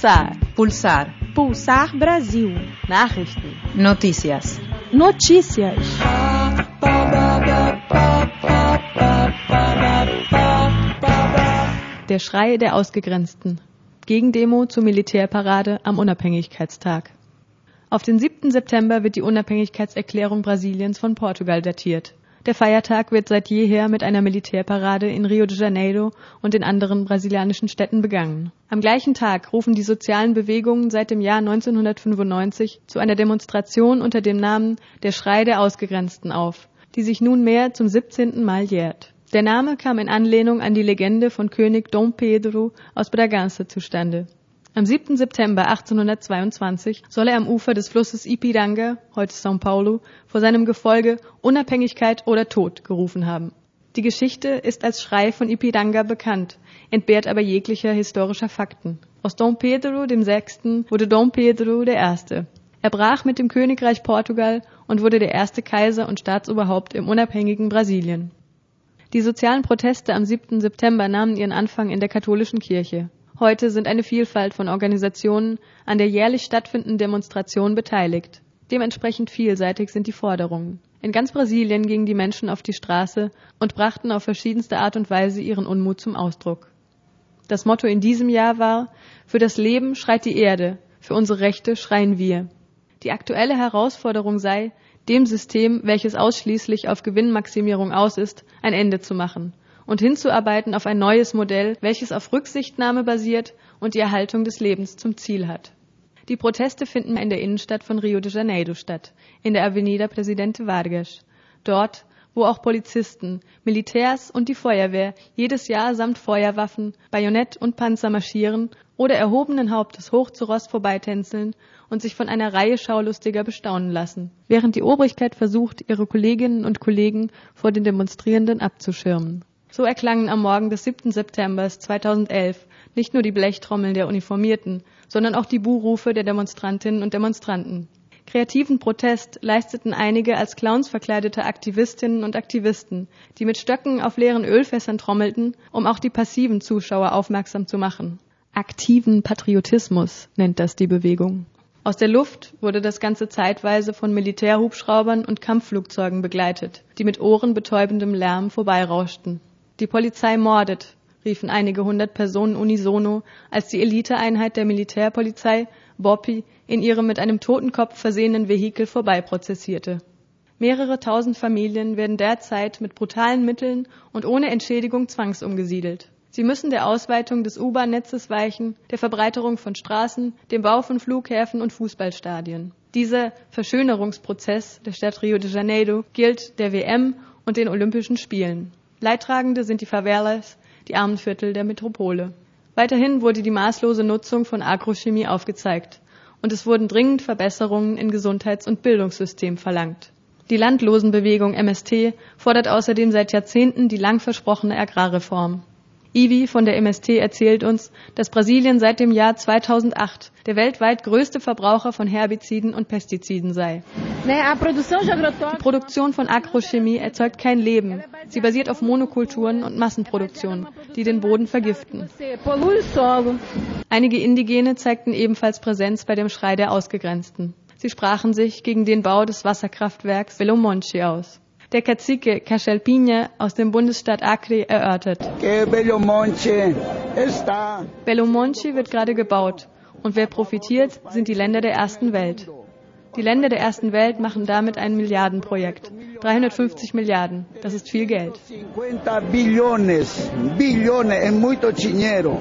Pulsar. Pulsar. Pulsar Brasil. Nachrichten. Noticias. Notícias. Der Schrei der Ausgegrenzten. Gegendemo zur Militärparade am Unabhängigkeitstag. Auf den 7. September wird die Unabhängigkeitserklärung Brasiliens von Portugal datiert. Der Feiertag wird seit jeher mit einer Militärparade in Rio de Janeiro und in anderen brasilianischen Städten begangen. Am gleichen Tag rufen die sozialen Bewegungen seit dem Jahr 1995 zu einer Demonstration unter dem Namen Der Schrei der Ausgegrenzten auf, die sich nunmehr zum 17. Mal jährt. Der Name kam in Anlehnung an die Legende von König Dom Pedro aus Bragança zustande. Am 7. September 1822 soll er am Ufer des Flusses Ipiranga, heute São Paulo, vor seinem Gefolge Unabhängigkeit oder Tod gerufen haben. Die Geschichte ist als Schrei von Ipiranga bekannt, entbehrt aber jeglicher historischer Fakten. Aus Dom Pedro VI. wurde Dom Pedro I. Er brach mit dem Königreich Portugal und wurde der erste Kaiser und Staatsoberhaupt im unabhängigen Brasilien. Die sozialen Proteste am 7. September nahmen ihren Anfang in der katholischen Kirche. Heute sind eine Vielfalt von Organisationen an der jährlich stattfindenden Demonstration beteiligt. Dementsprechend vielseitig sind die Forderungen. In ganz Brasilien gingen die Menschen auf die Straße und brachten auf verschiedenste Art und Weise ihren Unmut zum Ausdruck. Das Motto in diesem Jahr war Für das Leben schreit die Erde, für unsere Rechte schreien wir. Die aktuelle Herausforderung sei, dem System, welches ausschließlich auf Gewinnmaximierung aus ist, ein Ende zu machen und hinzuarbeiten auf ein neues Modell, welches auf Rücksichtnahme basiert und die Erhaltung des Lebens zum Ziel hat. Die Proteste finden in der Innenstadt von Rio de Janeiro statt, in der Avenida Presidente Vargas. Dort, wo auch Polizisten, Militärs und die Feuerwehr jedes Jahr samt Feuerwaffen, Bajonett und Panzer marschieren oder erhobenen Hauptes hoch zu Ross vorbeitänzeln und sich von einer Reihe Schaulustiger bestaunen lassen, während die Obrigkeit versucht, ihre Kolleginnen und Kollegen vor den Demonstrierenden abzuschirmen. So erklangen am Morgen des 7. September 2011 nicht nur die Blechtrommeln der Uniformierten, sondern auch die Buhrufe der Demonstrantinnen und Demonstranten. Kreativen Protest leisteten einige als Clowns verkleidete Aktivistinnen und Aktivisten, die mit Stöcken auf leeren Ölfässern trommelten, um auch die passiven Zuschauer aufmerksam zu machen. Aktiven Patriotismus nennt das die Bewegung. Aus der Luft wurde das Ganze zeitweise von Militärhubschraubern und Kampfflugzeugen begleitet, die mit ohrenbetäubendem Lärm vorbeirauschten. Die Polizei mordet, riefen einige hundert Personen unisono, als die Eliteeinheit der Militärpolizei, BOPI, in ihrem mit einem Totenkopf versehenen Vehikel vorbeiprozessierte. Mehrere tausend Familien werden derzeit mit brutalen Mitteln und ohne Entschädigung zwangsumgesiedelt. Sie müssen der Ausweitung des U-Bahn-Netzes weichen, der Verbreiterung von Straßen, dem Bau von Flughäfen und Fußballstadien. Dieser Verschönerungsprozess der Stadt Rio de Janeiro gilt der WM und den Olympischen Spielen. Leidtragende sind die Favelas, die Armenviertel der Metropole. Weiterhin wurde die maßlose Nutzung von Agrochemie aufgezeigt und es wurden dringend Verbesserungen im Gesundheits- und Bildungssystem verlangt. Die Landlosenbewegung MST fordert außerdem seit Jahrzehnten die lang versprochene Agrarreform. Ivi von der MST erzählt uns, dass Brasilien seit dem Jahr 2008 der weltweit größte Verbraucher von Herbiziden und Pestiziden sei. Die Produktion von Agrochemie erzeugt kein Leben. Sie basiert auf Monokulturen und Massenproduktion, die den Boden vergiften. Einige Indigene zeigten ebenfalls Präsenz bei dem Schrei der Ausgegrenzten. Sie sprachen sich gegen den Bau des Wasserkraftwerks Belo Monte aus. Der Cacique Cachalpinha aus dem Bundesstaat Acre erörtert. Belo Monte wird gerade gebaut und wer profitiert, sind die Länder der ersten Welt. Die Länder der ersten Welt machen damit ein Milliardenprojekt. 350 Milliarden, das ist viel Geld. 50 billones, billones, es muito dinero.